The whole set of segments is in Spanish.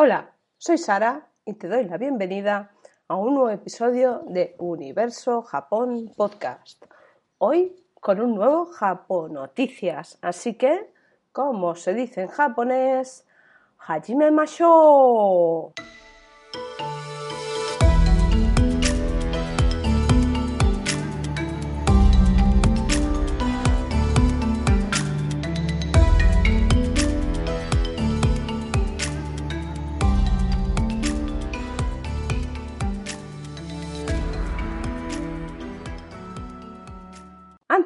Hola, soy Sara y te doy la bienvenida a un nuevo episodio de Universo Japón Podcast. Hoy con un nuevo Japón Noticias, así que, como se dice en japonés, Hajime Masho.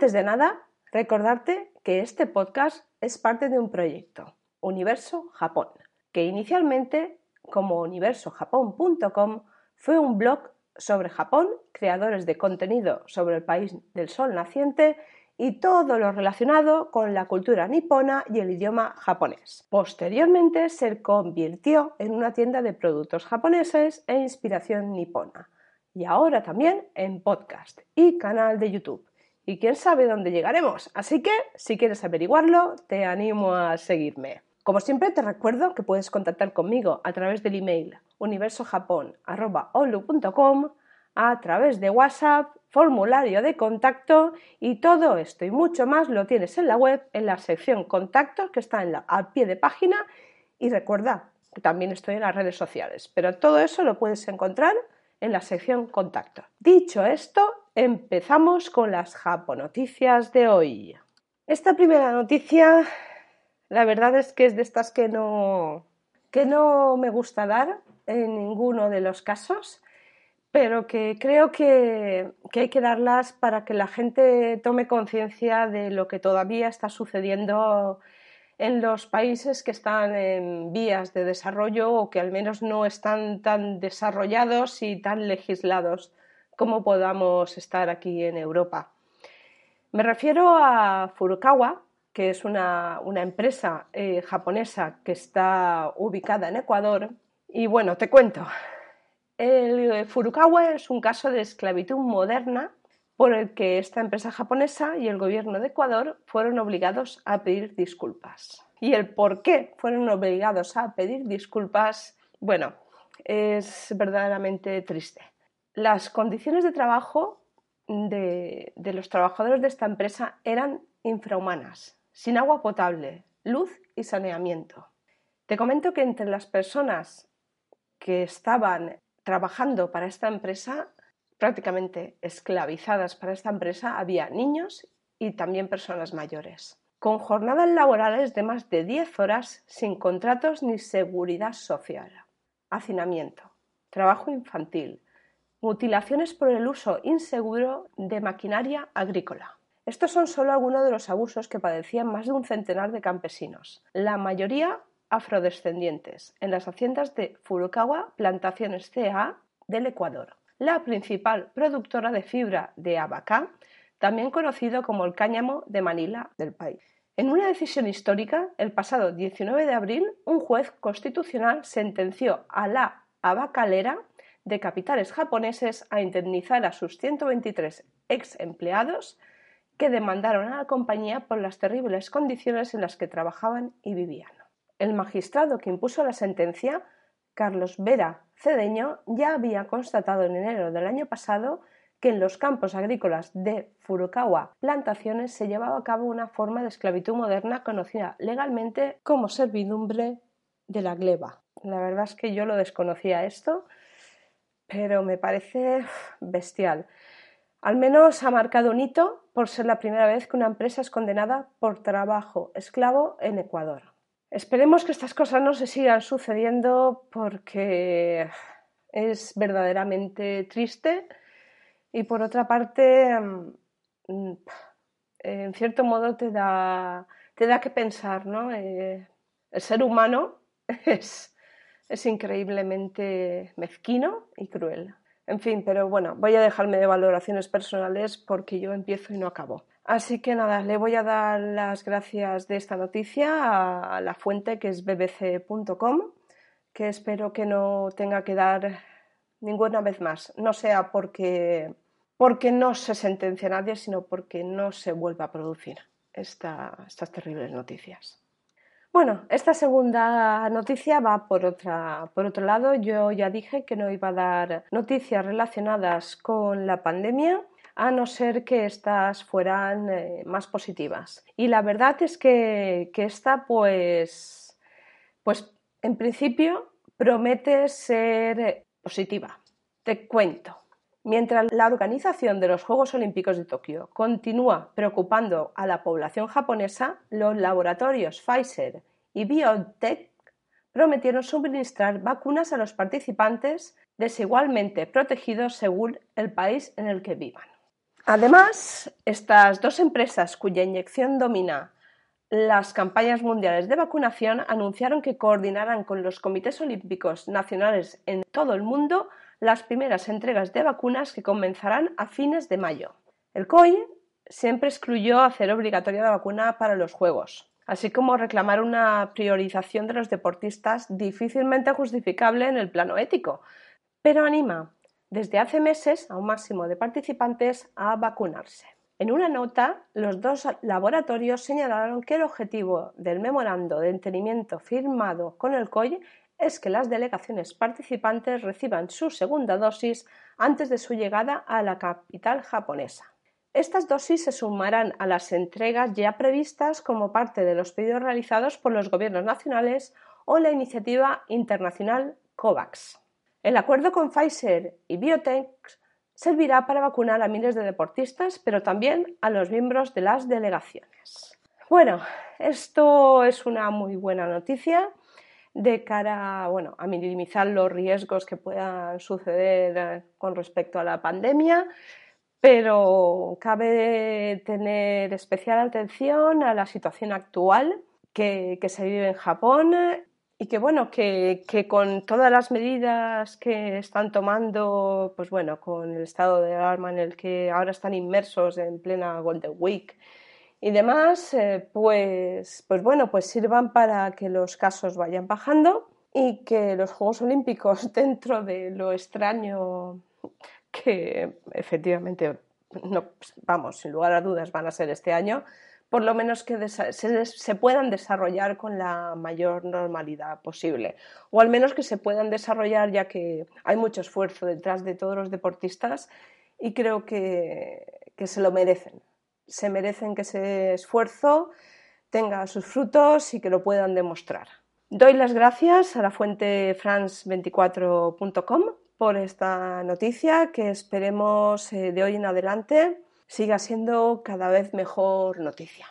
Antes de nada, recordarte que este podcast es parte de un proyecto, Universo Japón, que inicialmente, como universojapón.com, fue un blog sobre Japón, creadores de contenido sobre el país del sol naciente y todo lo relacionado con la cultura nipona y el idioma japonés. Posteriormente se convirtió en una tienda de productos japoneses e inspiración nipona y ahora también en podcast y canal de YouTube y quién sabe dónde llegaremos. Así que, si quieres averiguarlo, te animo a seguirme. Como siempre, te recuerdo que puedes contactar conmigo a través del email universojapón.com, a través de WhatsApp, formulario de contacto y todo esto y mucho más lo tienes en la web, en la sección contactos que está en la, al pie de página y recuerda que también estoy en las redes sociales, pero todo eso lo puedes encontrar en la sección contacto. Dicho esto, empezamos con las japonoticias de hoy. Esta primera noticia, la verdad es que es de estas que no, que no me gusta dar en ninguno de los casos, pero que creo que, que hay que darlas para que la gente tome conciencia de lo que todavía está sucediendo en los países que están en vías de desarrollo o que al menos no están tan desarrollados y tan legislados cómo podamos estar aquí en Europa. Me refiero a Furukawa, que es una, empresa eh, japonesa que está ubicada en Ecuador. Y bueno, te cuento. El Furukawa es un caso de esclavitud moderna por el que esta empresa japonesa y el gobierno de Ecuador fueron obligados a pedir disculpas. Y el por qué fueron obligados a pedir disculpas, bueno, es verdaderamente triste las condiciones de trabajo de, los trabajadores de esta empresa eran infrahumanas, sin agua potable, luz y saneamiento. Te comento que entre las personas que estaban trabajando para esta empresa, prácticamente esclavizadas para esta empresa, había niños y también personas mayores, con jornadas laborales de más de 10 horas sin contratos ni seguridad social, hacinamiento, trabajo infantil, Mutilaciones por el uso inseguro de maquinaria agrícola. Estos son solo algunos de los abusos que padecían más de un centenar de campesinos, la mayoría afrodescendientes, en las haciendas de Furukawa Plantaciones CA del Ecuador, la principal productora de fibra de abacá, también conocido como el cáñamo de Manila del país. En una decisión histórica, el pasado 19 de abril, un juez constitucional sentenció a la abacalera de capitales japoneses a indemnizar a sus 123 ex empleados que demandaron a la compañía por las terribles condiciones en las que trabajaban y vivían. El magistrado que impuso la sentencia, Carlos Vera Cedeño, ya había constatado en enero del año pasado que en los campos agrícolas de Furukawa Plantaciones se llevaba a cabo una forma de esclavitud moderna conocida legalmente como servidumbre de la gleba. La verdad es que yo lo desconocía esto pero me parece bestial. Al menos ha marcado un hito por ser la primera vez que una empresa es condenada por trabajo esclavo en Ecuador. Esperemos que estas cosas no se sigan sucediendo porque es verdaderamente triste y por otra parte, mm, en cierto modo te da, te da que pensar, ¿no? Eh, el ser humano es es increíblemente mezquino y cruel. En fin, pero bueno, voy a dejarme de valoraciones personales porque yo empiezo y no acabo. Así que nada, le voy a dar las gracias de esta noticia a la fuente que es bbc.com, que espero que no tenga que dar ninguna vez más. No sea porque, porque no se sentencia a nadie, sino porque no se vuelva a producir estas terribles noticias. Bueno, esta segunda noticia va por, otra, por otro lado. Yo ya dije que no iba a dar noticias relacionadas con la pandemia a no ser que estas fueran eh, más positivas. Y la verdad es que, esta, pues, pues en principio promete ser positiva. Te cuento. Mientras la organización de los Juegos Olímpicos de Tokio continúa preocupando a la población japonesa, los laboratorios Pfizer y BioNTech prometieron suministrar vacunas a los participantes desigualmente protegidos según el país en el que vivan. Además, estas dos empresas cuya inyección domina las campañas mundiales de vacunación anunciaron que coordinarán con los comités olímpicos nacionales en todo el mundo las primeras entregas de vacunas que comenzarán a fines de mayo. El COI siempre excluyó hacer obligatoria la vacuna para los Juegos, así como reclamar una priorización de los deportistas difícilmente justificable en el plano ético, pero anima desde hace meses a un máximo de participantes a vacunarse. En una nota, los dos laboratorios señalaron que el objetivo del memorando de entendimiento firmado con el COI es que las delegaciones participantes reciban su segunda dosis antes de su llegada a la capital japonesa. Estas dosis se sumarán a las entregas ya previstas como parte de los pedidos realizados por los gobiernos nacionales o la iniciativa internacional COVAX. El acuerdo con Pfizer y Biotech servirá para vacunar a miles de deportistas, pero también a los miembros de las delegaciones. Bueno, esto es una muy buena noticia de cara bueno, a minimizar los riesgos que puedan suceder con respecto a la pandemia, pero cabe tener especial atención a la situación actual que, se vive en Japón y que bueno, que, que, con todas las medidas que están tomando, pues bueno, con el estado de alarma en el que ahora están inmersos en plena Golden Week y demás, eh, pues, pues bueno, pues sirvan para que los casos vayan bajando y que los Juegos Olímpicos, dentro de lo extraño que efectivamente, no, vamos, sin lugar a dudas van a ser este año, por lo menos que se, puedan desarrollar con la mayor normalidad posible. O al menos que se puedan desarrollar ya que hay mucho esfuerzo detrás de todos los deportistas y creo que, que se lo merecen se merecen que ese esfuerzo tenga sus frutos y que lo puedan demostrar. Doy las gracias a la fuente france24.com por esta noticia que esperemos eh, de hoy en adelante siga siendo cada vez mejor noticia.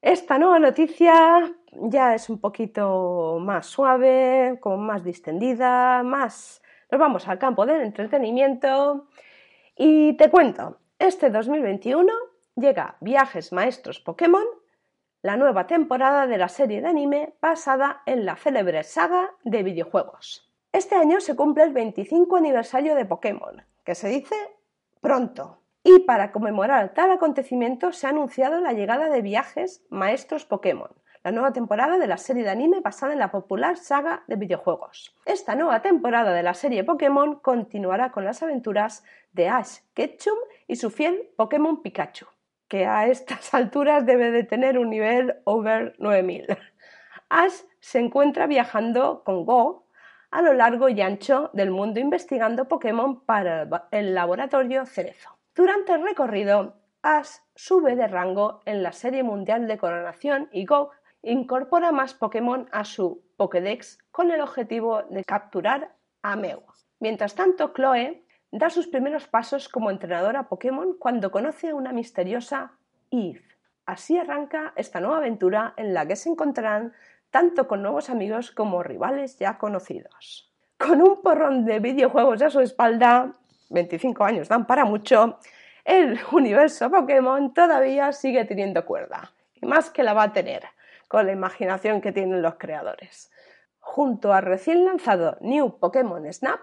Esta nueva noticia ya es un poquito más suave, como más distendida, más... Nos vamos al campo del entretenimiento y te cuento, este 2021 llega Viajes Maestros Pokémon, la nueva temporada de la serie de anime basada en la célebre saga de videojuegos. Este año se cumple el 25 aniversario de Pokémon, que se dice pronto. Y para conmemorar tal acontecimiento se ha anunciado la llegada de Viajes Maestros Pokémon, la nueva temporada de la serie de anime basada en la popular saga de videojuegos. Esta nueva temporada de la serie Pokémon continuará con las aventuras de Ash Ketchum y su fiel Pokémon Pikachu que a estas alturas debe de tener un nivel over 9000. Ash se encuentra viajando con Go a lo largo y ancho del mundo investigando Pokémon para el laboratorio Cerezo. Durante el recorrido, Ash sube de rango en la serie mundial de coronación y Go incorpora más Pokémon a su Pokédex con el objetivo de capturar a Mew. Mientras tanto, Chloe da sus primeros pasos como entrenadora Pokémon cuando conoce a una misteriosa Eve. Así arranca esta nueva aventura en la que se encontrarán tanto con nuevos amigos como rivales ya conocidos. Con un porrón de videojuegos a su espalda, 25 años dan para mucho, el universo Pokémon todavía sigue teniendo cuerda, y más que la va a tener, con la imaginación que tienen los creadores. Junto al recién lanzado New Pokémon Snap,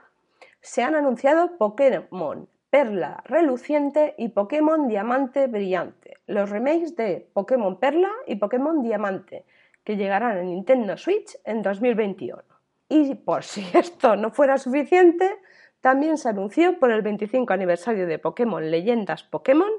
se han anunciado Pokémon Perla Reluciente y Pokémon Diamante Brillante, los remakes de Pokémon Perla y Pokémon Diamante, que llegarán a Nintendo Switch en 2021. Y por si esto no fuera suficiente, también se anunció por el 25 aniversario de Pokémon Leyendas Pokémon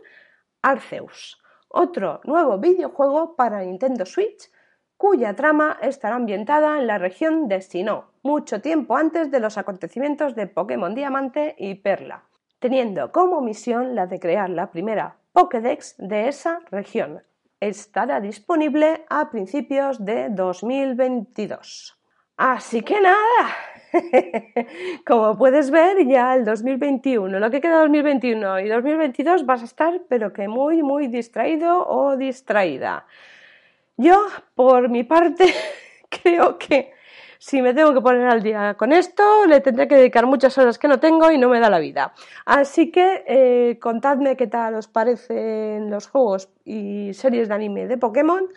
Arceus, otro nuevo videojuego para Nintendo Switch cuya trama estará ambientada en la región de Sinnoh, mucho tiempo antes de los acontecimientos de Pokémon Diamante y Perla, teniendo como misión la de crear la primera Pokédex de esa región. Estará disponible a principios de 2022. Así que nada, como puedes ver, ya el 2021, lo que queda 2021 y 2022 vas a estar, pero que muy, muy distraído o distraída. Yo, por mi parte, creo que si me tengo que poner al día con esto, le tendré que dedicar muchas horas que no tengo y no me da la vida. Así que eh, contadme qué tal os parecen los juegos y series de anime de Pokémon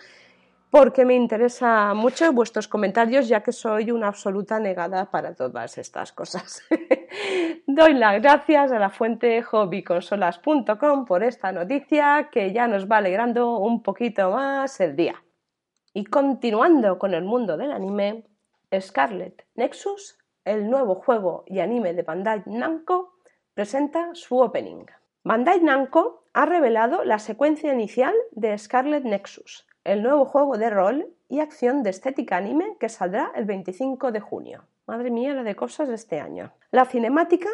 porque me interesa mucho vuestros comentarios, ya que soy una absoluta negada para todas estas cosas. Doy las gracias a la fuente hobbyconsolas.com por esta noticia que ya nos va alegrando un poquito más el día. Y continuando con el mundo del anime, Scarlet Nexus, el nuevo juego y anime de Bandai Namco, presenta su opening. Bandai Namco ha revelado la secuencia inicial de Scarlet Nexus, el nuevo juego de rol y acción de estética anime que saldrá el 25 de junio. Madre mía, la de cosas de este año. La cinemática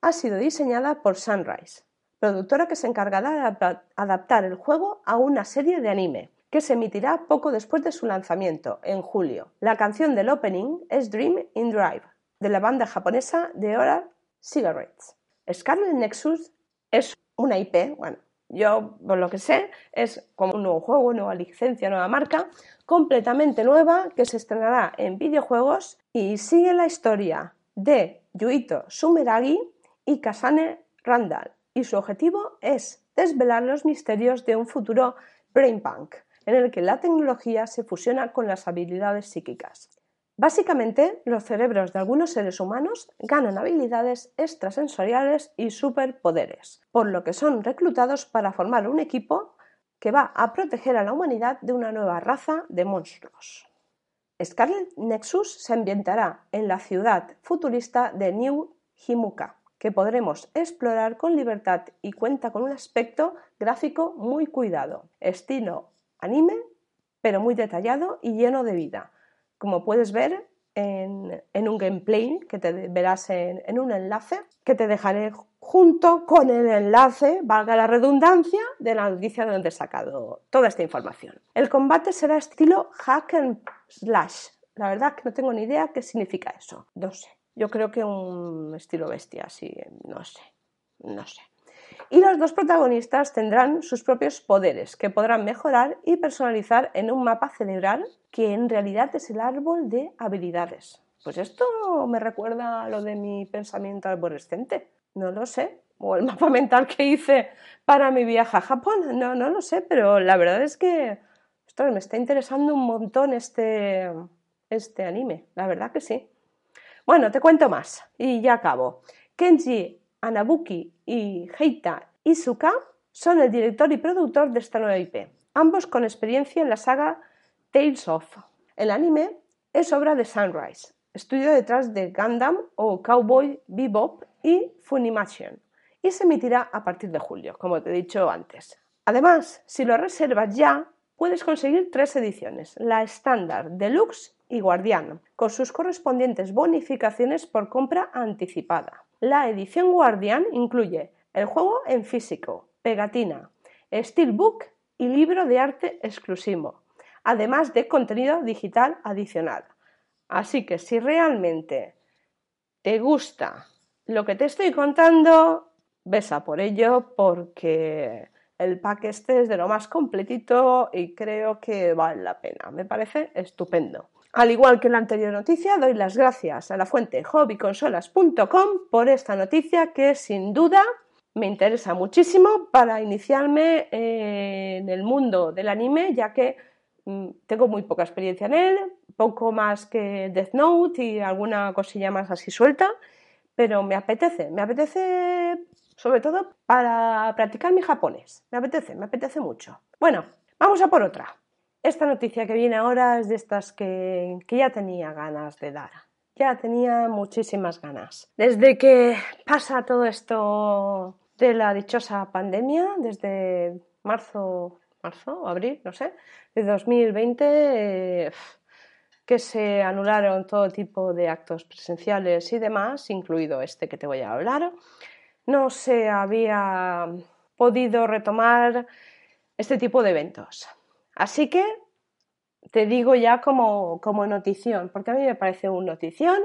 ha sido diseñada por Sunrise, productora que se encargará de adaptar el juego a una serie de anime, que se emitirá poco después de su lanzamiento, en julio. La canción del opening es Dream in Drive, de la banda japonesa de Oral Cigarettes. Scarlet Nexus es una IP, bueno, yo, por lo que sé, es como un nuevo juego, nueva licencia, nueva marca, completamente nueva que se estrenará en videojuegos y sigue la historia de Yuito Sumeragi y Kasane Randall. Y su objetivo es desvelar los misterios de un futuro brainpunk, en el que la tecnología se fusiona con las habilidades psíquicas. Básicamente, los cerebros de algunos seres humanos ganan habilidades extrasensoriales y superpoderes, por lo que son reclutados para formar un equipo que va a proteger a la humanidad de una nueva raza de monstruos. Scarlet Nexus se ambientará en la ciudad futurista de New Himuka, que podremos explorar con libertad y cuenta con un aspecto gráfico muy cuidado, estilo anime, pero muy detallado y lleno de vida como puedes ver en, un gameplay que te verás en, un enlace que te dejaré junto con el enlace, valga la redundancia, de la noticia de donde he sacado toda esta información. El combate será estilo hack and slash. La verdad que no tengo ni idea qué significa eso. No sé. Yo creo que un estilo bestia, así, no sé. No sé y los dos protagonistas tendrán sus propios poderes que podrán mejorar y personalizar en un mapa cerebral que en realidad es el árbol de habilidades. Pues esto me recuerda a lo de mi pensamiento arborescente. No lo sé. O el mapa mental que hice para mi viaje a Japón. No, no lo sé, pero la verdad es que me está interesando un montón este, este anime. La verdad que sí. Bueno, te cuento más y ya acabo. Anabuki y Heita Izuka son el director y productor de esta nueva IP, ambos con experiencia en la saga Tales of. El anime es obra de Sunrise, estudio detrás de Gundam o Cowboy Bebop y Funimation, y se emitirá a partir de julio, como te he dicho antes. Además, si lo reservas ya, puedes conseguir tres ediciones, la estándar, deluxe y guardián, con sus correspondientes bonificaciones por compra anticipada. La edición Guardian incluye el juego en físico, pegatina, steelbook y libro de arte exclusivo, además de contenido digital adicional. Así que si realmente te gusta lo que te estoy contando, besa por ello porque el pack este es de lo más completito y creo que vale la pena. Me parece estupendo. Al igual que en la anterior noticia, doy las gracias a la fuente hobbyconsolas.com por esta noticia que sin duda me interesa muchísimo para iniciarme eh, en el mundo del anime, ya que mm, tengo muy poca experiencia en él, poco más que Death Note y alguna cosilla más así suelta, pero me apetece, me apetece sobre todo para practicar mi japonés, me apetece, me apetece mucho. Bueno, vamos a por otra. Esta noticia que viene ahora es de estas que, ya tenía ganas de dar. Ya tenía muchísimas ganas. Desde que pasa todo esto de la dichosa pandemia, desde marzo, marzo abril, no sé, de 2020, que se anularon todo tipo de actos presenciales y demás, incluido este que te voy a hablar. No se había podido retomar este tipo de eventos. Así que te digo ya como, como notición, porque a mí me parece un notición.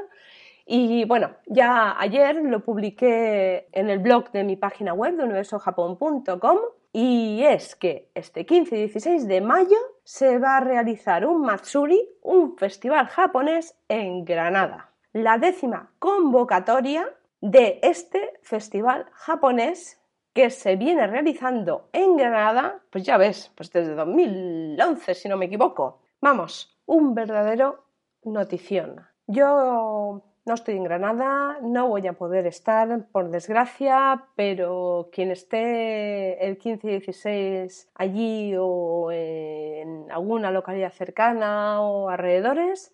Y bueno, ya ayer lo publiqué en el blog de mi página web de universojapón.com y es que este 15 y 16 de mayo se va a realizar un Matsuri, un festival japonés en Granada. La décima convocatoria de este festival japonés que se viene realizando en Granada, pues ya ves, pues desde 2011 si no me equivoco. Vamos, un verdadero notición. Yo no estoy en Granada, no voy a poder estar, por desgracia, pero quien esté el 15 y 16 allí o en alguna localidad cercana o alrededores,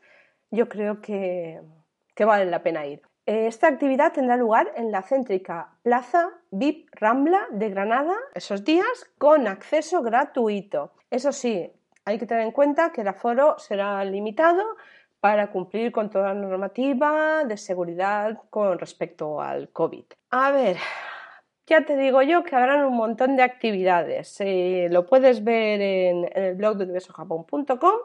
yo creo que, que vale la pena ir. Esta actividad tendrá lugar en la céntrica Plaza VIP Rambla de Granada esos días con acceso gratuito. Eso sí, hay que tener en cuenta que el aforo será limitado para cumplir con toda la normativa de seguridad con respecto al COVID. A ver, ya te digo yo que habrán un montón de actividades. Eh, lo puedes ver en, el blog de universojapón.com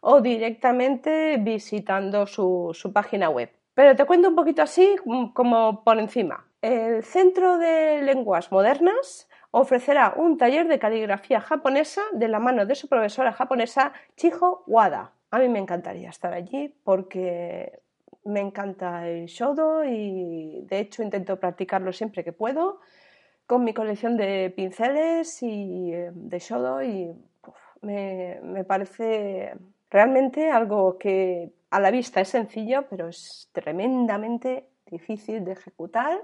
o directamente visitando su página web. Pero te cuento un poquito así mm, como por encima. El Centro de Lenguas Modernas ofrecerá un taller de caligrafía japonesa de la mano de su profesora japonesa Chiho Wada. A mí me encantaría estar allí porque me encanta el shodo y de hecho intento practicarlo siempre que puedo con mi colección de pinceles y eh, de shodo y me, me parece realmente algo que a la vista es sencillo pero es tremendamente difícil de ejecutar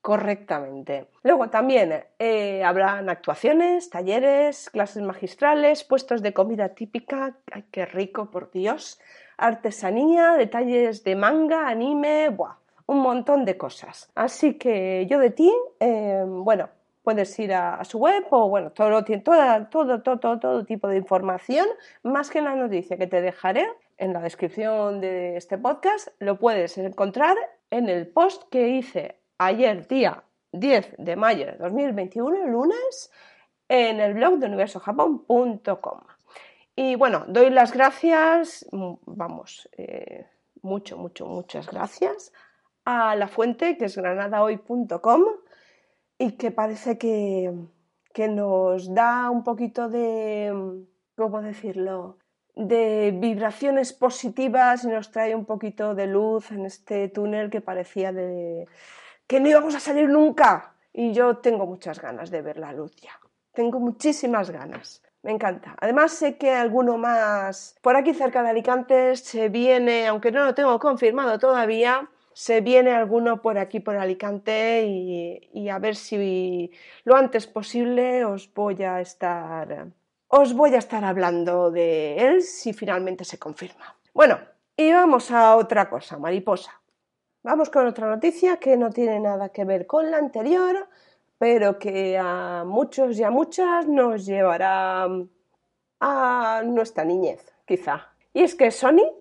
correctamente. Luego también eh, habrán actuaciones, talleres, clases magistrales, puestos de comida típica, ¡ay, qué rico, por Dios! Artesanía, detalles de manga, anime, ¡buah! un montón de cosas. Así que yo de ti, eh, bueno, puedes ir a, su web o bueno, todo, todo tipo de información, más que la noticia que te dejaré en la descripción de este podcast, lo puedes encontrar en el post que hice ayer, día 10 de mayo de 2021, lunes, en el blog de universojapón.com. Y bueno, doy las gracias, mm, vamos, eh, mucho, mucho, muchas gracias a la fuente que es granadahoy.com y que parece que, que nos da un poquito de, ¿cómo decirlo? De vibraciones positivas y nos trae un poquito de luz en este túnel que parecía de, que no íbamos a salir nunca. Y yo tengo muchas ganas de ver la luz ya. Tengo muchísimas ganas. Me encanta. Además sé que alguno más por aquí cerca de Alicante se viene, aunque no lo tengo confirmado todavía, se viene alguno por aquí por Alicante y, y, a ver si lo antes posible os voy a estar os voy a estar hablando de él si finalmente se confirma. Bueno, y vamos a otra cosa, mariposa. Vamos con otra noticia que no tiene nada que ver con la anterior, pero que a muchos y a muchas nos llevará a nuestra niñez, quizá. Y es que Sony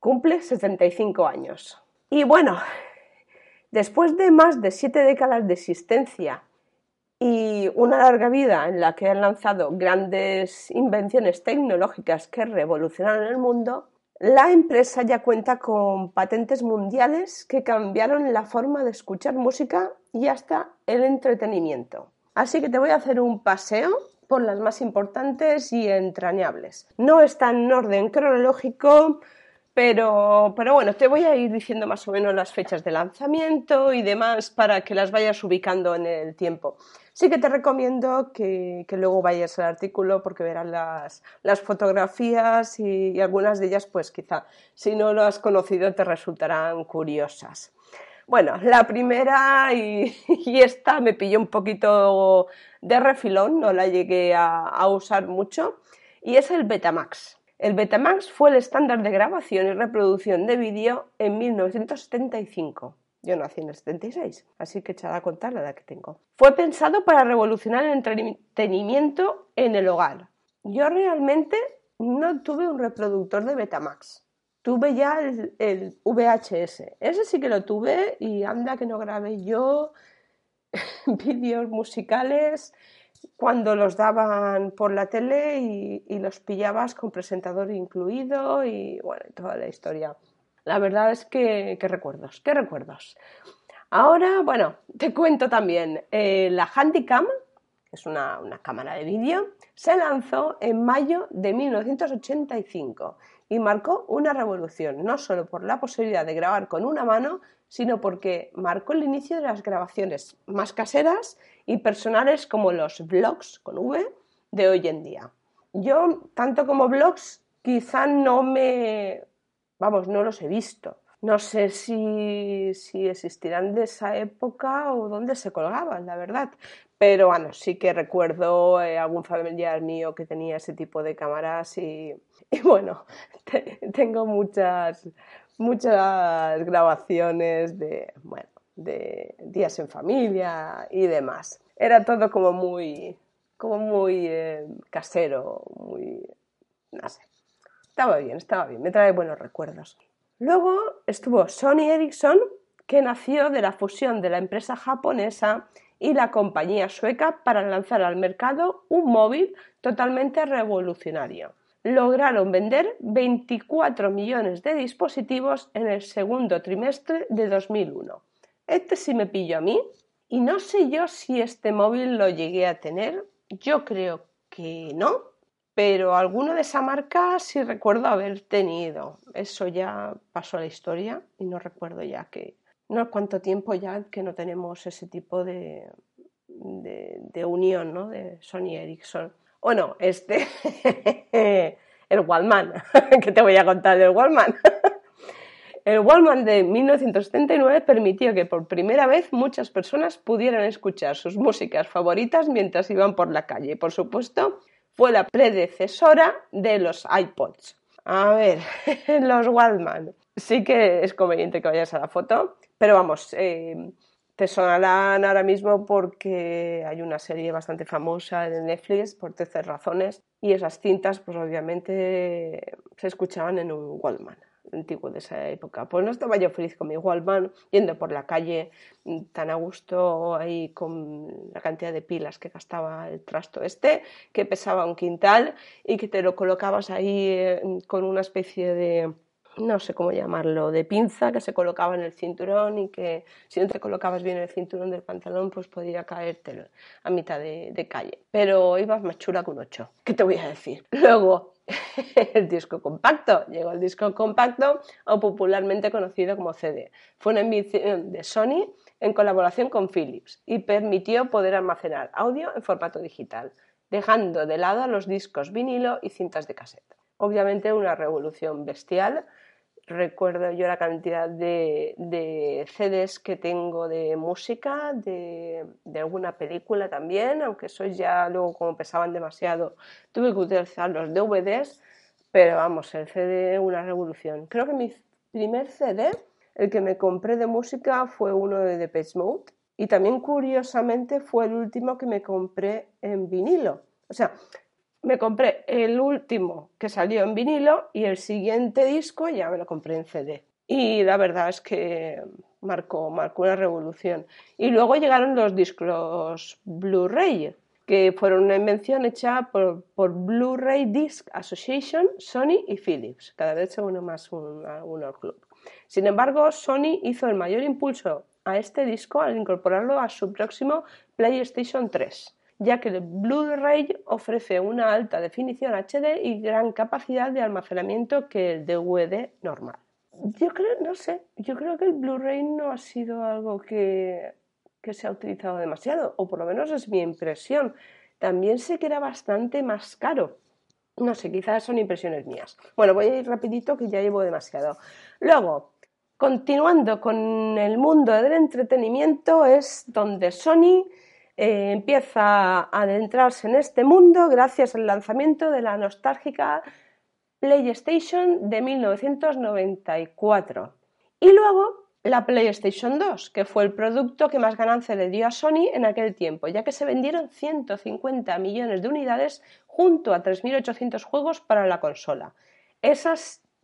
cumple 75 años. Y bueno, después de más de siete décadas de existencia y una larga vida en la que han lanzado grandes invenciones tecnológicas que revolucionaron el mundo, la empresa ya cuenta con patentes mundiales que cambiaron la forma de escuchar música y hasta el entretenimiento. Así que te voy a hacer un paseo por las más importantes y entrañables. No está en orden cronológico, pero, pero bueno, te voy a ir diciendo más o menos las fechas de lanzamiento y demás para que las vayas ubicando en el tiempo sí que te recomiendo que, luego vayas al artículo porque verás las, fotografías y, algunas de ellas, pues quizá, si no lo has conocido, te resultarán curiosas. Bueno, la primera y, esta me pilló un poquito de refilón, no la llegué a usar mucho, y es el Betamax. El Betamax fue el estándar de grabación y reproducción de vídeo en 1975. Yo nací en el 76, así que echada a contar la edad que tengo. Fue pensado para revolucionar el entretenimiento en el hogar. yo realmente no tuve un reproductor de Betamax. Tuve ya el, VHS. Ese sí que lo tuve y anda que no grabé yo vídeos musicales cuando los daban por la tele y, los pillabas con presentador incluido y bueno, toda la historia. La verdad es que, qué recuerdos, qué recuerdos. Ahora, bueno, te cuento también, eh, la Handycam, que es una, una cámara de vídeo, se lanzó en mayo de 1985 y marcó una revolución, no solo por la posibilidad de grabar con una mano, sino porque marcó el inicio de las grabaciones más caseras y personales como los blogs con V de hoy en día. Yo, tanto como blogs, quizá no me, vamos, no los he visto. No sé si, si existirán de esa época o dónde se colgaban, la verdad. Pero bueno, sí que recuerdo eh, algún familiar mío que tenía ese tipo de cámaras y, bueno, tengo muchas, muchas grabaciones de, bueno, de días en familia y demás. Era todo como muy, como muy eh, casero, muy, no sé. Estaba bien, estaba bien, me trae buenos recuerdos. Luego estuvo Sony Ericsson, que nació de la fusión de la empresa japonesa y la compañía sueca para lanzar al mercado un móvil totalmente revolucionario lograron vender 24 millones de dispositivos en el segundo trimestre de 2001. Este sí me pillo a mí y no sé yo si este móvil lo llegué a tener. Yo creo que no, pero alguno de esa marca sí recuerdo haber tenido. Eso ya pasó a la historia y no recuerdo ya que no cuánto tiempo ya que no tenemos ese tipo de, de, unión ¿no? de Sony Ericsson. O no, este, el Wallman, que te voy a contar del Wallman. El Wallman de 1979 permitió que por primera vez muchas personas pudieran escuchar sus músicas favoritas mientras iban por la calle. Por supuesto, fue la predecesora de los iPods. A ver, los Wallman. Sí que es conveniente que vayas a la foto, pero vamos, eh, te sonarán ahora mismo porque hay una serie bastante famosa en Netflix por terceras razones y esas cintas pues obviamente se escuchaban en un antiguo de esa época. Pues no estaba yo feliz con mi Wallman yendo por la calle mm, tan a gusto ahí con la cantidad de pilas que gastaba el trasto este, que pesaba un quintal y que te lo colocabas ahí eh, con una especie de no sé cómo llamarlo, de pinza que se colocaba en el cinturón y que si no te colocabas bien el cinturón del pantalón, pues podía caerte a mitad de, calle. Pero ibas más chula que un 8. ¿Qué te voy a decir? Luego, el disco compacto. Llegó el disco compacto o popularmente conocido como CD. Fue una invención de Sony en colaboración con Philips y permitió poder almacenar audio en formato digital, dejando de lado los discos vinilo y cintas de cassette. Obviamente una revolución bestial recuerdo yo la cantidad de, CDs que tengo de música, de, alguna película también, aunque esos ya luego como pesaban demasiado tuve que utilizar los DVDs, pero vamos, el CD una revolución. Creo que mi primer CD, el que me compré de música fue uno de Depeche Mode y también curiosamente fue el último que me compré en vinilo. O sea, me compré el último que salió en vinilo y el siguiente disco ya me lo compré en CD. Y la verdad es que marcó, una revolución. Y luego llegaron los discos Blu-ray, que fueron una invención hecha por, Blu-ray Disc Association, Sony y Philips. Cada vez se une más al club. Sin embargo, Sony hizo el mayor impulso a este disco al incorporarlo a su próximo PlayStation 3 ya que el Blu-ray ofrece una alta definición HD y gran capacidad de almacenamiento que el DVD normal. Yo creo, no sé, yo creo que el Blu-ray no ha sido algo que, que se ha utilizado demasiado, o por lo menos es mi impresión. También sé que era bastante más caro. No sé, quizás son impresiones mías. Bueno, voy a ir rapidito que ya llevo demasiado. Luego, continuando con el mundo del entretenimiento, es donde Sony eh, empieza a adentrarse en este mundo gracias al lanzamiento de la nostálgica PlayStation de 1994. Y luego la PlayStation 2, que fue el producto que más ganancia le dio a Sony en aquel tiempo, ya que se vendieron 150 millones de unidades junto a 3.800 juegos para la consola. Esa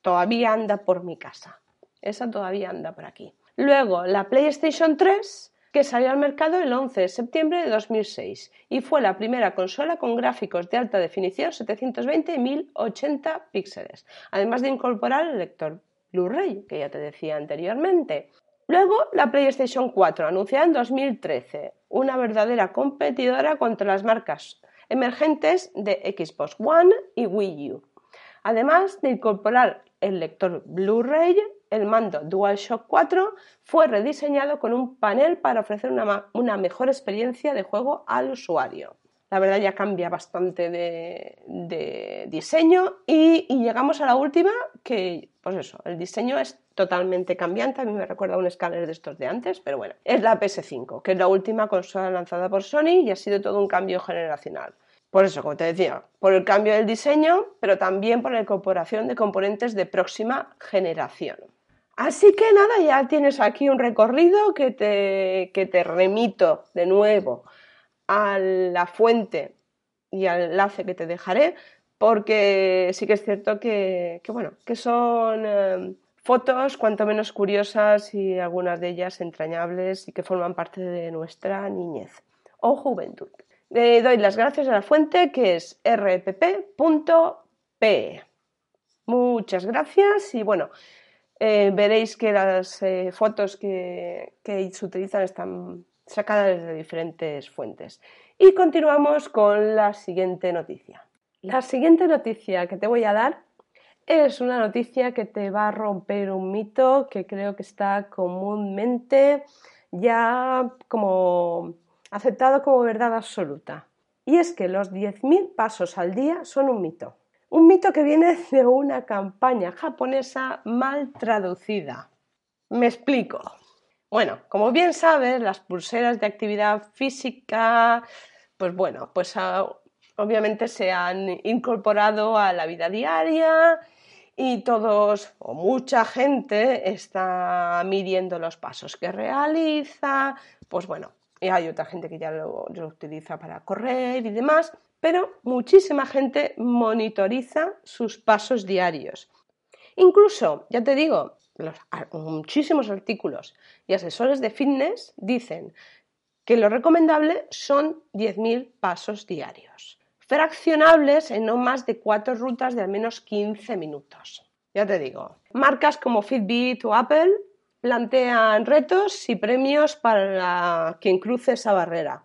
todavía anda por mi casa. Esa todavía anda por aquí. Luego, la PlayStation 3, que salió al mercado el 11 de septiembre de 2006 y fue la primera consola con gráficos de alta definición 720 1080 píxeles, además de incorporar el lector Blu-ray, que ya te decía anteriormente. Luego, la PlayStation 4, anunciada en 2013, una verdadera competidora contra las marcas emergentes de Xbox One y Wii U. Además de incorporar el lector Blu-ray, el mando DualShock 4 fue rediseñado con un panel para ofrecer una, mejor experiencia de juego al usuario. La verdad ya cambia bastante de, diseño y, llegamos a la última que, pues eso, el diseño es totalmente cambiante. A mí me recuerda a un escáner de estos de antes, pero bueno, es la PS5, que es la última consola lanzada por Sony y ha sido todo un cambio generacional. Por eso, como te decía, por el cambio del diseño, pero también por la incorporación de componentes de próxima generación. Así que nada, ya tienes aquí un recorrido que te, que te remito de nuevo a la fuente y al enlace que te dejaré, porque sí que es cierto que, bueno, que son eh, fotos cuanto menos curiosas y algunas de ellas entrañables y que forman parte de nuestra niñez o juventud. Le doy las gracias a la fuente que es rpp.pe. Muchas gracias y bueno, eh, veréis que las eh, fotos que, que se utilizan están sacadas de diferentes fuentes. Y continuamos con la siguiente noticia. La siguiente noticia que te voy a dar es una noticia que te va a romper un mito que creo que está comúnmente ya como aceptado como verdad absoluta. Y es que los 10.000 pasos al día son un mito. Un mito que viene de una campaña japonesa mal traducida. Me explico. Bueno, como bien sabes, las pulseras de actividad física, pues bueno, pues ah, obviamente se han incorporado a la vida diaria y todos o mucha gente está midiendo los pasos que realiza, pues bueno, y hay otra gente que ya lo, utiliza para correr y demás, pero muchísima gente monitoriza sus pasos diarios. Incluso, ya te digo, muchísimos artículos y asesores de fitness dicen que lo recomendable son 10.000 pasos diarios, fraccionables en no más de cuatro rutas de al menos 15 minutos. Ya te digo, marcas como Fitbit o Apple plantean retos y premios para quien cruce esa barrera.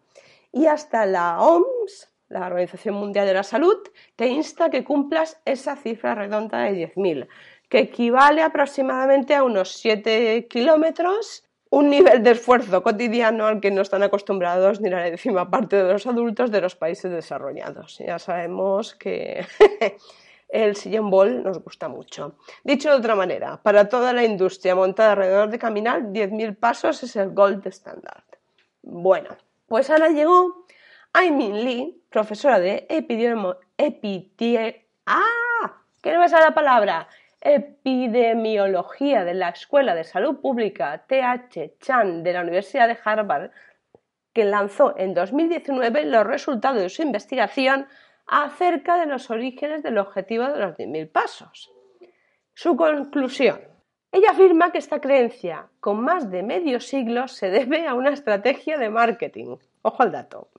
Y hasta la OMS, la Organización Mundial de la Salud, te insta a que cumplas esa cifra redonda de 10.000, que equivale aproximadamente a unos 7 kilómetros, un nivel de esfuerzo cotidiano al que no están acostumbrados ni la décima parte de los adultos de los países desarrollados. Ya sabemos que el sillón ball nos gusta mucho. Dicho de otra manera, para toda la industria montada alrededor de caminar, 10.000 pasos es el gold standard. Bueno, pues ahora llegó Aimin Lee, profesora de ¡Ah! ¿Qué no me sale la palabra? Epidemiología de la Escuela de Salud Pública TH Chan de la Universidad de Harvard, que lanzó en 2019 los resultados de su investigación acerca de los orígenes del objetivo de los 10.000 pasos. Su conclusión. Ella afirma que esta creencia, con más de medio siglo, se debe a una estrategia de marketing. Ojo al dato.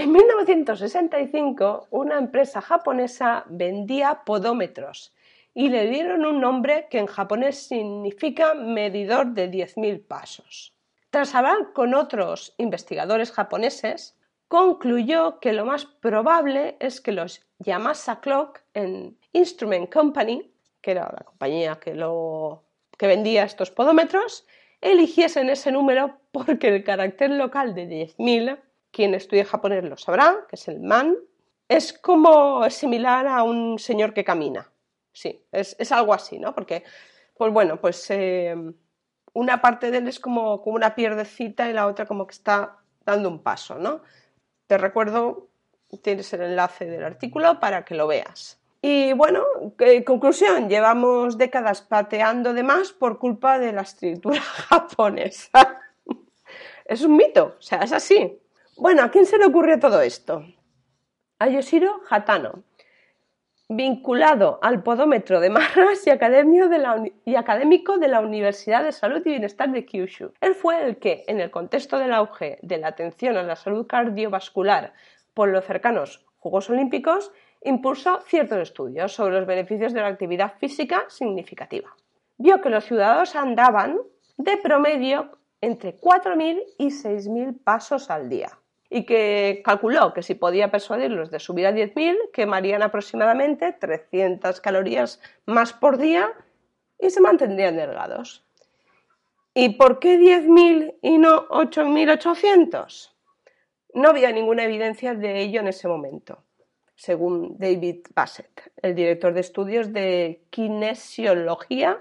En 1965, una empresa japonesa vendía podómetros y le dieron un nombre que en japonés significa medidor de 10.000 pasos. Tras hablar con otros investigadores japoneses, concluyó que lo más probable es que los Yamasa Clock en Instrument Company, que era la compañía que, que vendía estos podómetros, eligiesen ese número porque el carácter local de 10.000, quien estudie japonés lo sabrá, que es el man, es como similar a un señor que camina. Sí, es, algo así, ¿no? Porque, pues bueno, pues eh, una parte de él es como, como una pierdecita y la otra como que está dando un paso, ¿no? Te recuerdo, tienes el enlace del artículo para que lo veas. Y bueno, conclusión, llevamos décadas pateando de más por culpa de la escritura japonesa. es un mito, o sea, es así. Bueno, ¿a quién se le ocurrió todo esto? A Yoshiro Hatano, vinculado al podómetro de Marras y, académico de, la, y académico de la Universidad de Salud y Bienestar de Kyushu. Él fue el que, en el contexto del auge de la atención a la salud cardiovascular por los cercanos Juegos Olímpicos, impulsó ciertos estudios sobre los beneficios de la actividad física significativa. Vio que los ciudadanos andaban de promedio entre 4.000 y 6.000 pasos al día y que calculó que si podía persuadirlos de subir a 10.000 quemarían aproximadamente 300 calorías más por día y se mantendrían delgados. ¿Y por qué 10.000 y no 8.800? No había ninguna evidencia de ello en ese momento, según David Bassett, el director de estudios de kinesiología,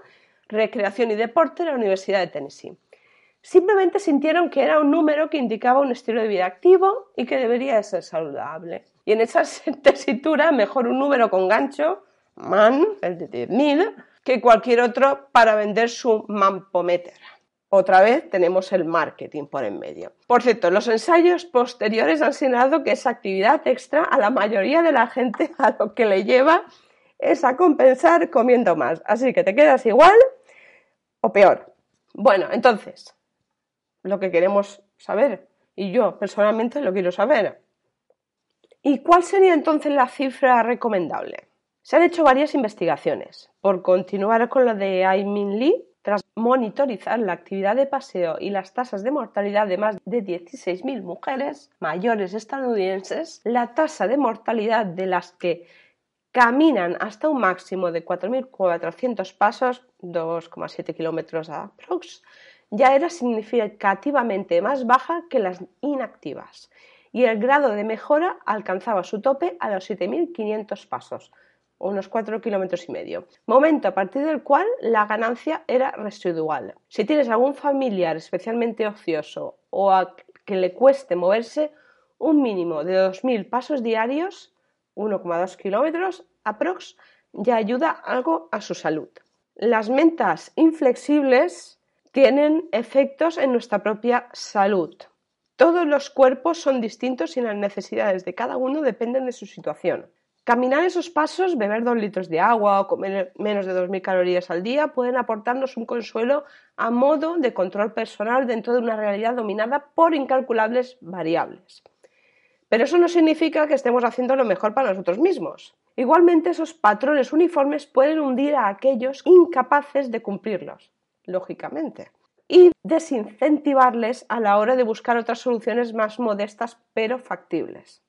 recreación y deporte de la Universidad de Tennessee. Simplemente sintieron que era un número que indicaba un estilo de vida activo y que debería ser saludable. Y en esa tesitura, mejor un número con gancho, man, el de 10.000, que cualquier otro para vender su mampometer. Otra vez tenemos el marketing por en medio. Por cierto, los ensayos posteriores han señalado que esa actividad extra a la mayoría de la gente a lo que le lleva es a compensar comiendo más. Así que te quedas igual o peor. Bueno, entonces, lo que queremos saber. Y yo personalmente lo quiero saber. ¿Y cuál sería entonces la cifra recomendable? Se han hecho varias investigaciones. Por continuar con lo de Aimin Lee, tras monitorizar la actividad de paseo y las tasas de mortalidad de más de 16.000 mujeres mayores estadounidenses, la tasa de mortalidad de las que caminan hasta un máximo de 4.400 pasos, 2,7 kilómetros aprox, ya era significativamente más baja que las inactivas y el grado de mejora alcanzaba su tope a los 7.500 pasos, unos 4 kilómetros y medio, momento a partir del cual la ganancia era residual. Si tienes algún familiar especialmente ocioso o a que le cueste moverse un mínimo de 2.000 pasos diarios, 1,2 kilómetros aprox, ya ayuda algo a su salud. Las mentas inflexibles tienen efectos en nuestra propia salud. Todos los cuerpos son distintos y las necesidades de cada uno dependen de su situación. Caminar esos pasos, beber dos litros de agua o comer menos de 2.000 calorías al día pueden aportarnos un consuelo a modo de control personal dentro de una realidad dominada por incalculables variables. Pero eso no significa que estemos haciendo lo mejor para nosotros mismos. Igualmente, esos patrones uniformes pueden hundir a aquellos incapaces de cumplirlos lógicamente, y desincentivarles a la hora de buscar otras soluciones más modestas pero factibles.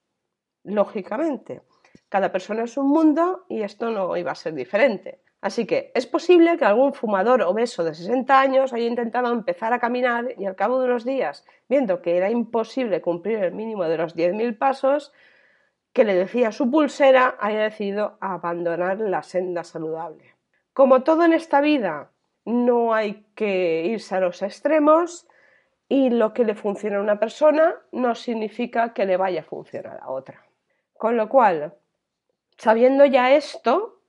Lógicamente, cada persona es un mundo y esto no iba a ser diferente. Así que es posible que algún fumador obeso de 60 años haya intentado empezar a caminar y al cabo de unos días, viendo que era imposible cumplir el mínimo de los 10.000 pasos que le decía su pulsera, haya decidido abandonar la senda saludable. Como todo en esta vida, no hay que irse a los extremos y lo que le funciona a una persona no significa que le vaya a funcionar a otra. Con lo cual, sabiendo ya esto,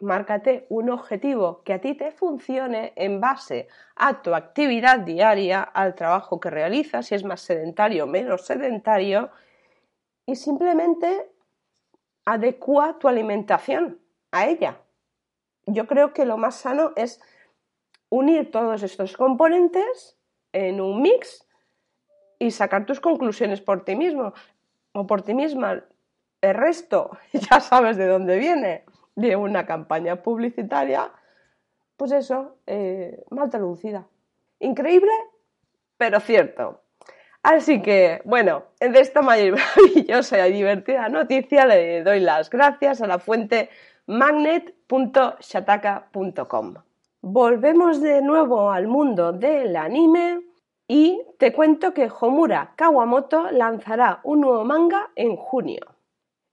márcate un objetivo que a ti te funcione en base a tu actividad diaria, al trabajo que realizas, si es más sedentario o menos sedentario, y simplemente adecua tu alimentación a ella. Yo creo que lo más sano es unir todos estos componentes en un mix y sacar tus conclusiones por ti mismo o por ti misma. El resto ya sabes de dónde viene, de una campaña publicitaria, pues eso, eh, mal traducida. Increíble, pero cierto. Así que, bueno, de esta maravillosa y divertida noticia le doy las gracias a la fuente magnet.shataka.com volvemos de nuevo al mundo del anime y te cuento que Homura Kawamoto lanzará un nuevo manga en junio.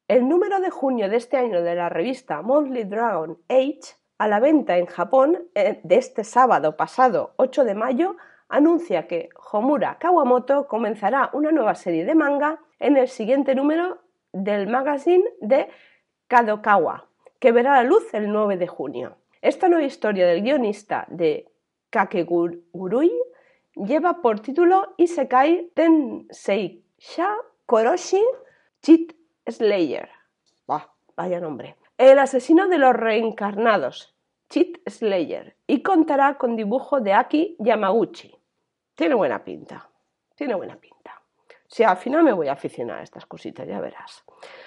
El número de junio de este año de la revista Monthly Dragon Age, a la venta en Japón eh, de este sábado pasado 8 de mayo, anuncia que Homura Kawamoto comenzará una nueva serie de manga en el siguiente número del magazine de Kadokawa, que verá la luz el 9 de junio. Esta nueva historia del guionista de Kakegurui lleva por título Isekai Tensei Sha Koroshi Cheat Slayer. vaya nombre. El asesino de los reencarnados, Cheat Slayer, y contará con dibujo de Aki Yamaguchi. Tiene buena pinta, tiene buena pinta. Si al final me voy a aficionar a estas cositas, ya verás.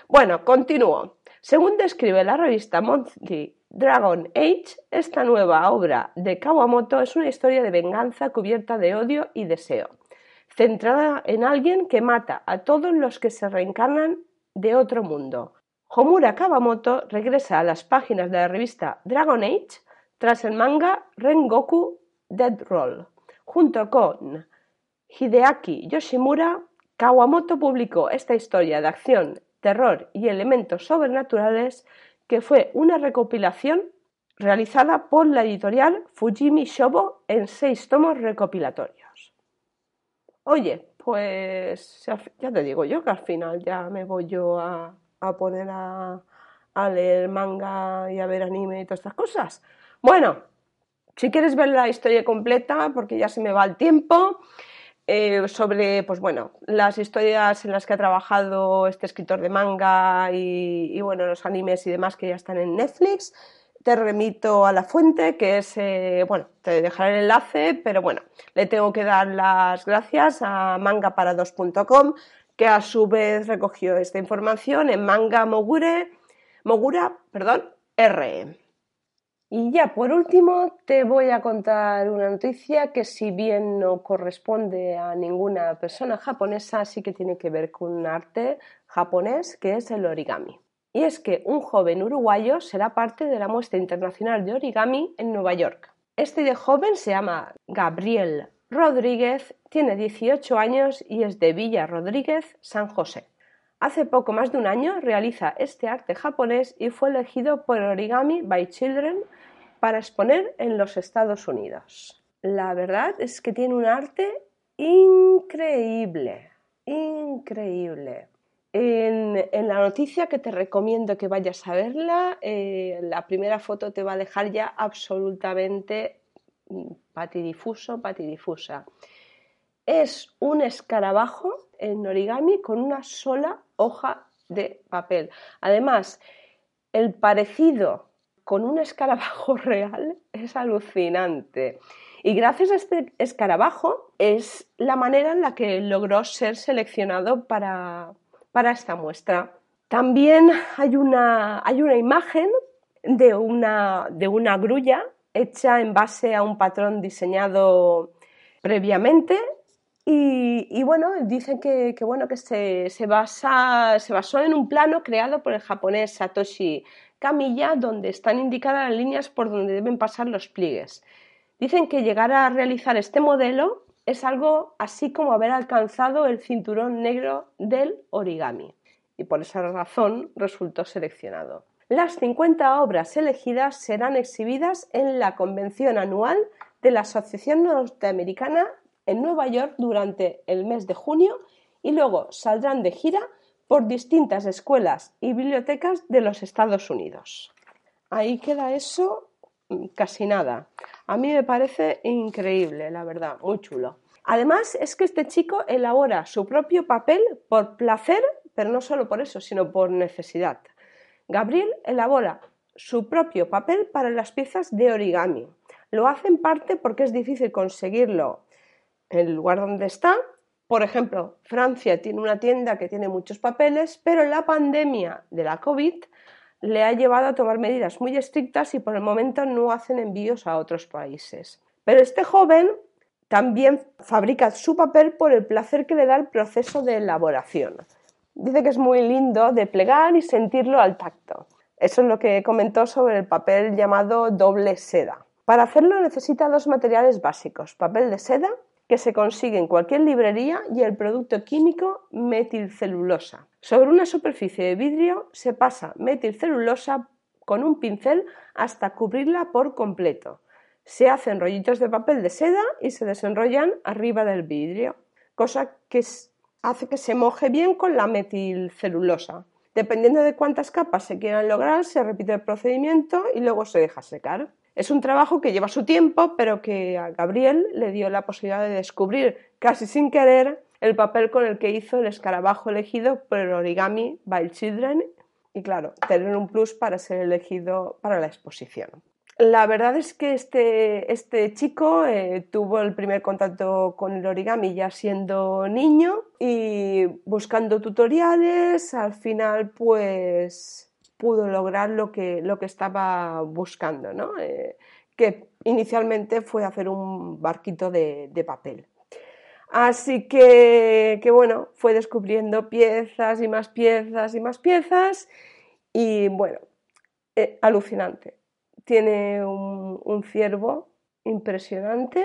Bueno, continúo. Según describe la revista Monthly Dragon Age, esta nueva obra de Kawamoto es una historia de venganza cubierta de odio y deseo, centrada en alguien que mata a todos los que se reencarnan de otro mundo. Homura Kawamoto regresa a las páginas de la revista Dragon Age tras el manga Rengoku Dead Roll. Junto con Hideaki Yoshimura, Kawamoto publicó esta historia de acción terror y elementos sobrenaturales, que fue una recopilación realizada por la editorial Fujimi Shobo en seis tomos recopilatorios. Oye, pues ya te digo yo que al final ya me voy yo a, poner a, a leer manga y a ver anime y todas estas cosas. Bueno, si quieres ver la historia completa, porque ya se me va el tiempo, eh, sobre pues bueno, las historias en las que ha trabajado este escritor de manga y, bueno, los animes y demás que ya están en Netflix. Te remito a la fuente, que es, eh, bueno, te dejaré el enlace, pero bueno, le tengo que dar las gracias a mangaparados.com, que a su vez recogió esta información en manga mogure, mogura, perdón, RE. Y ya por último te voy a contar una noticia que si bien no corresponde a ninguna persona japonesa, sí que tiene que ver con un arte japonés que es el origami. Y es que un joven uruguayo será parte de la muestra internacional de origami en Nueva York. Este joven se llama Gabriel Rodríguez, tiene 18 años y es de Villa Rodríguez, San José. Hace poco más de un año realiza este arte japonés y fue elegido por Origami by Children para exponer en los Estados Unidos. La verdad es que tiene un arte increíble, increíble. En, la noticia que te recomiendo que vayas a verla, eh, la primera foto te va a dejar ya absolutamente mm, patidifuso, patidifusa. Es un escarabajo en origami con una sola hoja de papel. Además, el parecido con un escarabajo real es alucinante. Y gracias a este escarabajo es la manera en la que logró ser seleccionado para, esta muestra. También hay una, hay una imagen de una, de una grulla hecha en base a un patrón diseñado previamente y, bueno, dicen que, bueno, que se, se, basa, se basó en un plano creado por el japonés Satoshi Kamiya, donde están indicadas las líneas por donde deben pasar los pliegues. Dicen que llegar a realizar este modelo es algo así como haber alcanzado el cinturón negro del origami, y por esa razón resultó seleccionado. Las 50 obras elegidas serán exhibidas en la convención anual de la Asociación Norteamericana en Nueva York durante el mes de junio y luego saldrán de gira por distintas escuelas y bibliotecas de los Estados Unidos. Ahí queda eso mm, casi nada. A mí me parece increíble, la verdad, muy chulo. Además, es que este chico elabora su propio papel por placer, pero no solo por eso, sino por necesidad. Gabriel elabora su propio papel para las piezas de origami. Lo hace en parte porque es difícil conseguirlo el lugar donde está. Por ejemplo, Francia tiene una tienda que tiene muchos papeles, pero la pandemia de la COVID le ha llevado a tomar medidas muy estrictas y por el momento no hacen envíos a otros países. Pero este joven también fabrica su papel por el placer que le da el proceso de elaboración. Dice que es muy lindo de plegar y sentirlo al tacto. Eso es lo que comentó sobre el papel llamado doble seda. Para hacerlo necesita dos materiales básicos, papel de seda que se consigue en cualquier librería y el producto químico metilcelulosa. Sobre una superficie de vidrio se pasa metilcelulosa con un pincel hasta cubrirla por completo. Se hacen rollitos de papel de seda y se desenrollan arriba del vidrio, cosa que hace que se moje bien con la metilcelulosa. Dependiendo de cuántas capas se quieran lograr, se repite el procedimiento y luego se deja secar. Es un trabajo que lleva su tiempo, pero que a Gabriel le dio la posibilidad de descubrir, casi sin querer, el papel con el que hizo el escarabajo elegido por el Origami by Children y claro, tener un plus para ser elegido para la exposición. La verdad es que este, este chico eh, tuvo el primer contacto con el origami ya siendo niño y buscando tutoriales, al final pues pudo lograr lo que, lo que estaba buscando, ¿no? Eh, que inicialmente fue hacer un barquito de, papel. Así que, que, bueno, fue descubriendo piezas y más piezas y más piezas y bueno, eh, alucinante tiene un, ciervo impresionante,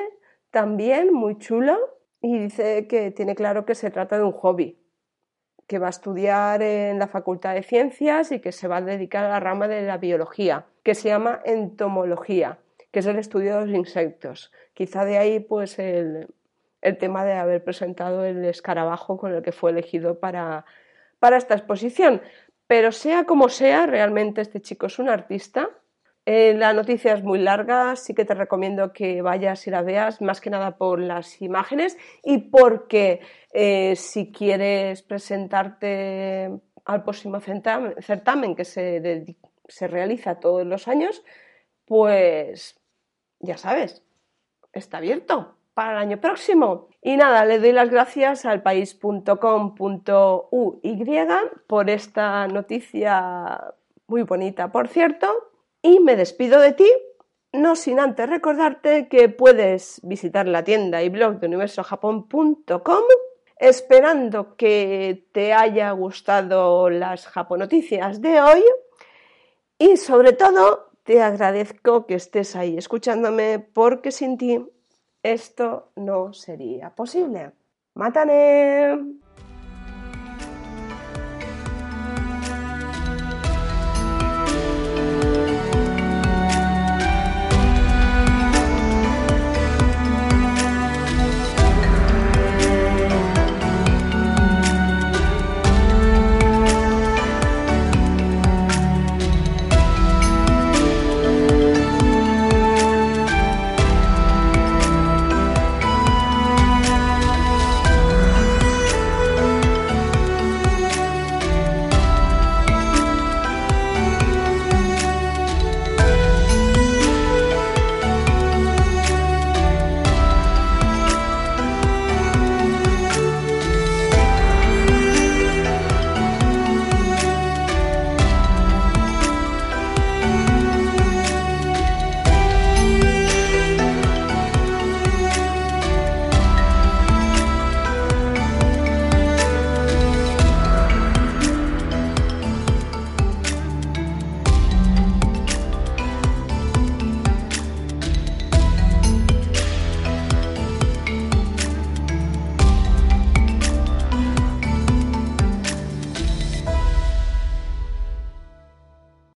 también muy chulo, y dice que tiene claro que se trata de un hobby, que va a estudiar en la Facultad de Ciencias y que se va a dedicar a la rama de la biología, que se llama entomología, que es el estudio de los insectos. Quizá de ahí pues el, tema de haber presentado el escarabajo con el que fue elegido para, para esta exposición. Pero sea como sea, realmente este chico es un artista eh, la noticia es muy larga, sí que te recomiendo que vayas y la veas, más que nada por las imágenes y porque eh, si quieres presentarte al próximo certamen, que se, realiza todos los años, pues ya sabes, está abierto para el año próximo. Y nada, le doy las gracias al país.com.uy por esta noticia muy bonita, por cierto. Y me despido de ti, no sin antes recordarte que puedes visitar la tienda y blog de universojapón.com esperando que te haya gustado las japonoticias de hoy y sobre todo te agradezco que estés ahí escuchándome porque sin ti esto no sería posible. ¡Mátane!